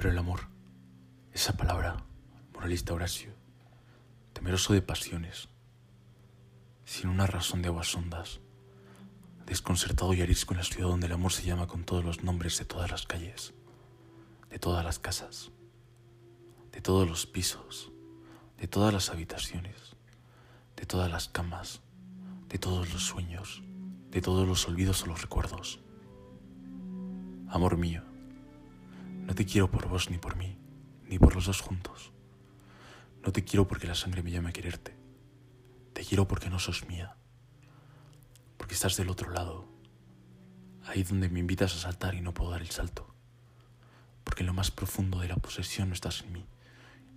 Pero el amor, esa palabra, moralista Horacio, temeroso de pasiones, sin una razón de aguas hondas, desconcertado y arisco en la ciudad donde el amor se llama con todos los nombres de todas las calles, de todas las casas, de todos los pisos, de todas las habitaciones, de todas las camas, de todos los sueños, de todos los olvidos o los recuerdos. Amor mío, no te quiero por vos ni por mí, ni por los dos juntos. No te quiero porque la sangre me llame a quererte. Te quiero porque no sos mía. Porque estás del otro lado. Ahí donde me invitas a saltar y no puedo dar el salto. Porque en lo más profundo de la posesión no estás en mí.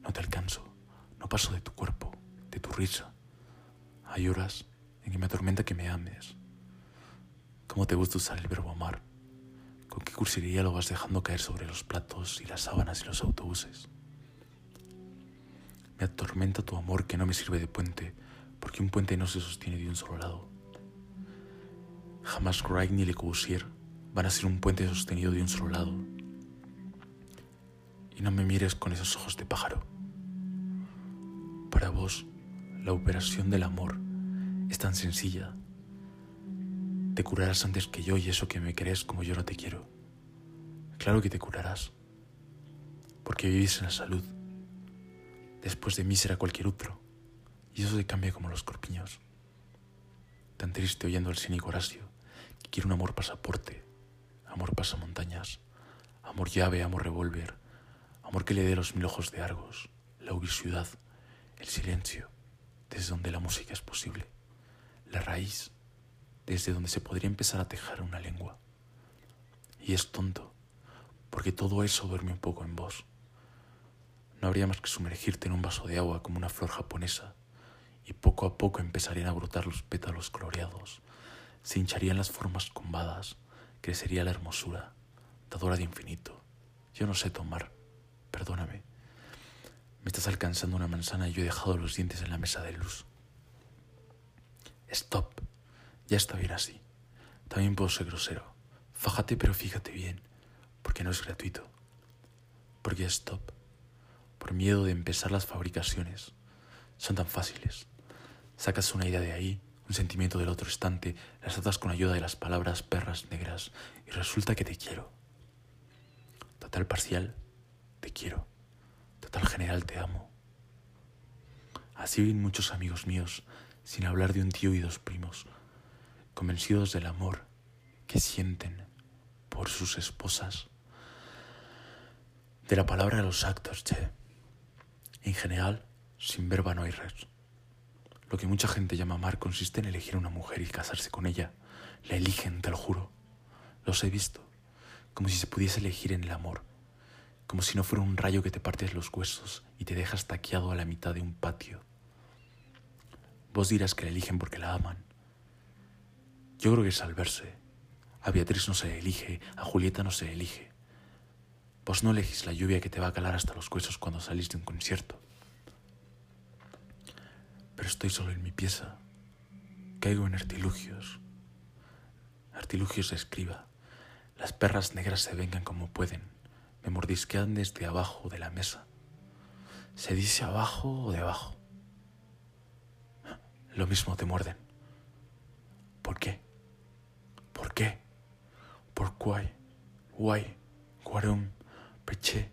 No te alcanzo. No paso de tu cuerpo, de tu risa. Hay horas en que me atormenta que me ames. ¿Cómo te gusta usar el verbo amar? ¿Con qué cursilería lo vas dejando caer sobre los platos y las sábanas y los autobuses? Me atormenta tu amor que no me sirve de puente, porque un puente no se sostiene de un solo lado. Jamás Wright ni Le Corbusier van a ser un puente sostenido de un solo lado. Y no me mires con esos ojos de pájaro. Para vos, la operación del amor es tan sencilla te curarás antes que yo y eso que me crees como yo no te quiero. Claro que te curarás, porque vivís en la salud. Después de mí será cualquier otro, y eso se cambia como los corpiños. Tan triste oyendo al cínico Horacio, que quiere un amor pasaporte, amor pasamontañas, amor llave, amor revólver, amor que le dé los mil ojos de Argos, la ciudad, el silencio, desde donde la música es posible, la raíz desde donde se podría empezar a tejer una lengua. Y es tonto, porque todo eso duerme un poco en vos. No habría más que sumergirte en un vaso de agua como una flor japonesa, y poco a poco empezarían a brotar los pétalos coloreados, se hincharían las formas combadas, crecería la hermosura, dadora de infinito. Yo no sé tomar, perdóname. Me estás alcanzando una manzana y yo he dejado los dientes en la mesa de luz. Stop. Ya está bien así. También puedo ser grosero. Fájate pero fíjate bien, porque no es gratuito. Porque stop. Por miedo de empezar las fabricaciones. Son tan fáciles. Sacas una idea de ahí, un sentimiento del otro estante, las atas con ayuda de las palabras perras negras y resulta que te quiero. Total parcial, te quiero. Total general, te amo. Así viven muchos amigos míos, sin hablar de un tío y dos primos, convencidos del amor que sienten por sus esposas. De la palabra a los actos, che. En general, sin verba no hay res. Lo que mucha gente llama amar consiste en elegir a una mujer y casarse con ella. La eligen, te lo juro. Los he visto. Como si se pudiese elegir en el amor. Como si no fuera un rayo que te partes los huesos y te dejas taqueado a la mitad de un patio. Vos dirás que la eligen porque la aman. Yo creo que es al verse. A Beatriz no se elige, a Julieta no se elige. Vos no elegís la lluvia que te va a calar hasta los huesos cuando salís de un concierto. Pero estoy solo en mi pieza. Caigo en artilugios. Artilugios de escriba. Las perras negras se vengan como pueden. Me mordisquean desde abajo de la mesa. ¿Se dice abajo o debajo? Lo mismo te muerden. ¿Por qué? ¿Por qué? ¿Por qué? Guay, guarum, peché.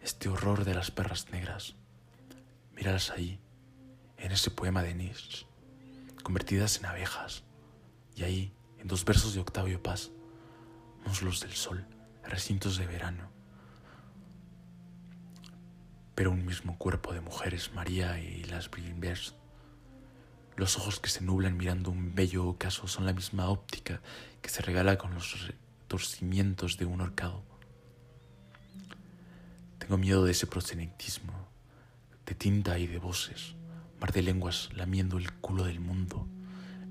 Este horror de las perras negras. Míralas ahí, en ese poema de Nietzsche, convertidas en abejas. Y ahí, en dos versos de Octavio Paz, muslos del sol, recintos de verano. Pero un mismo cuerpo de mujeres, María y las Brimbers, los ojos que se nublan mirando un bello ocaso son la misma óptica que se regala con los retorcimientos de un horcado. Tengo miedo de ese prosenitismo, de tinta y de voces, mar de lenguas lamiendo el culo del mundo,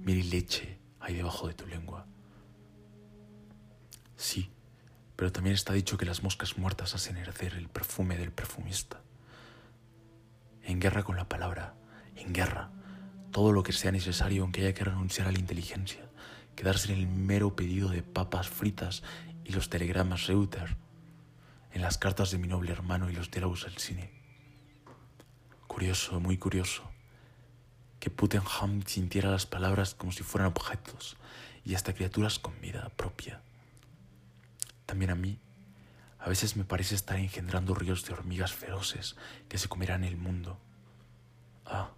miel y leche hay debajo de tu lengua. Sí, pero también está dicho que las moscas muertas hacen hercer el perfume del perfumista. En guerra con la palabra, en guerra todo lo que sea necesario aunque haya que renunciar a la inteligencia, quedarse en el mero pedido de papas fritas y los telegramas Reuter. en las cartas de mi noble hermano y los diálogos del cine. Curioso, muy curioso, que Puttenham sintiera las palabras como si fueran objetos y hasta criaturas con vida propia. También a mí, a veces me parece estar engendrando ríos de hormigas feroces que se comerán el mundo. Ah,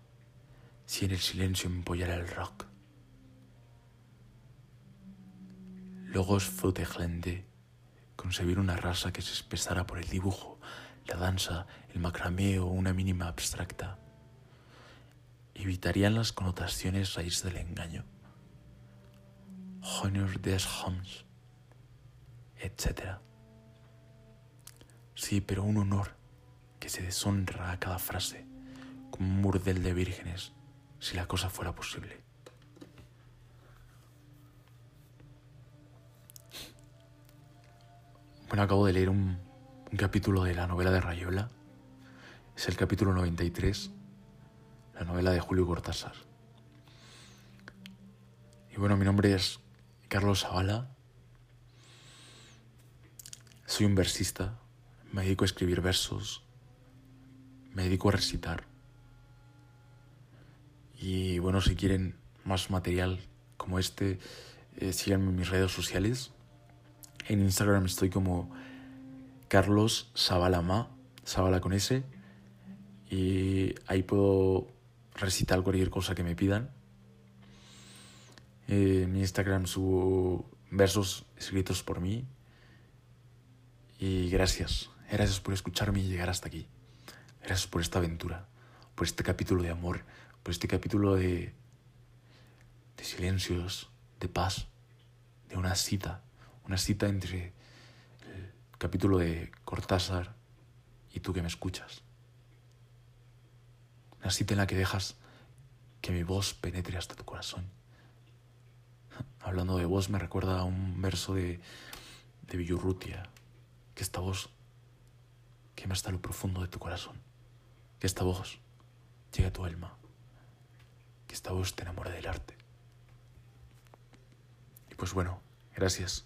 si en el silencio empollara el rock. Logos Fauteglende, concebir una raza que se expresara por el dibujo, la danza, el macramé o una mínima abstracta. Evitarían las connotaciones raíz del engaño. Honor des Hommes, etc. Sí, pero un honor que se deshonra a cada frase, como un murdel de vírgenes, si la cosa fuera posible. Bueno, acabo de leer un, capítulo de la novela de Rayola. Es el capítulo 93, la novela de Julio Cortázar. Y bueno, mi nombre es Carlos Zavala. Soy un versista, me dedico a escribir versos, me dedico a recitar. Y bueno, si quieren más material como este, eh, síganme en mis redes sociales. En Instagram estoy como Carlos Sabalama, Sabala con S. Y ahí puedo recitar cualquier cosa que me pidan. Eh, en Instagram subo versos escritos por mí. Y gracias, gracias por escucharme y llegar hasta aquí. Gracias por esta aventura, por este capítulo de amor, por este capítulo de, de silencios, de paz, de una cita una cita entre el capítulo de Cortázar y tú que me escuchas. Una cita en la que dejas que mi voz penetre hasta tu corazón. Hablando de voz me recuerda a un verso de, de Villurrutia, que esta voz quema hasta lo profundo de tu corazón, que esta voz llegue a tu alma, esta voz te enamore del arte. Y pues bueno, gracias.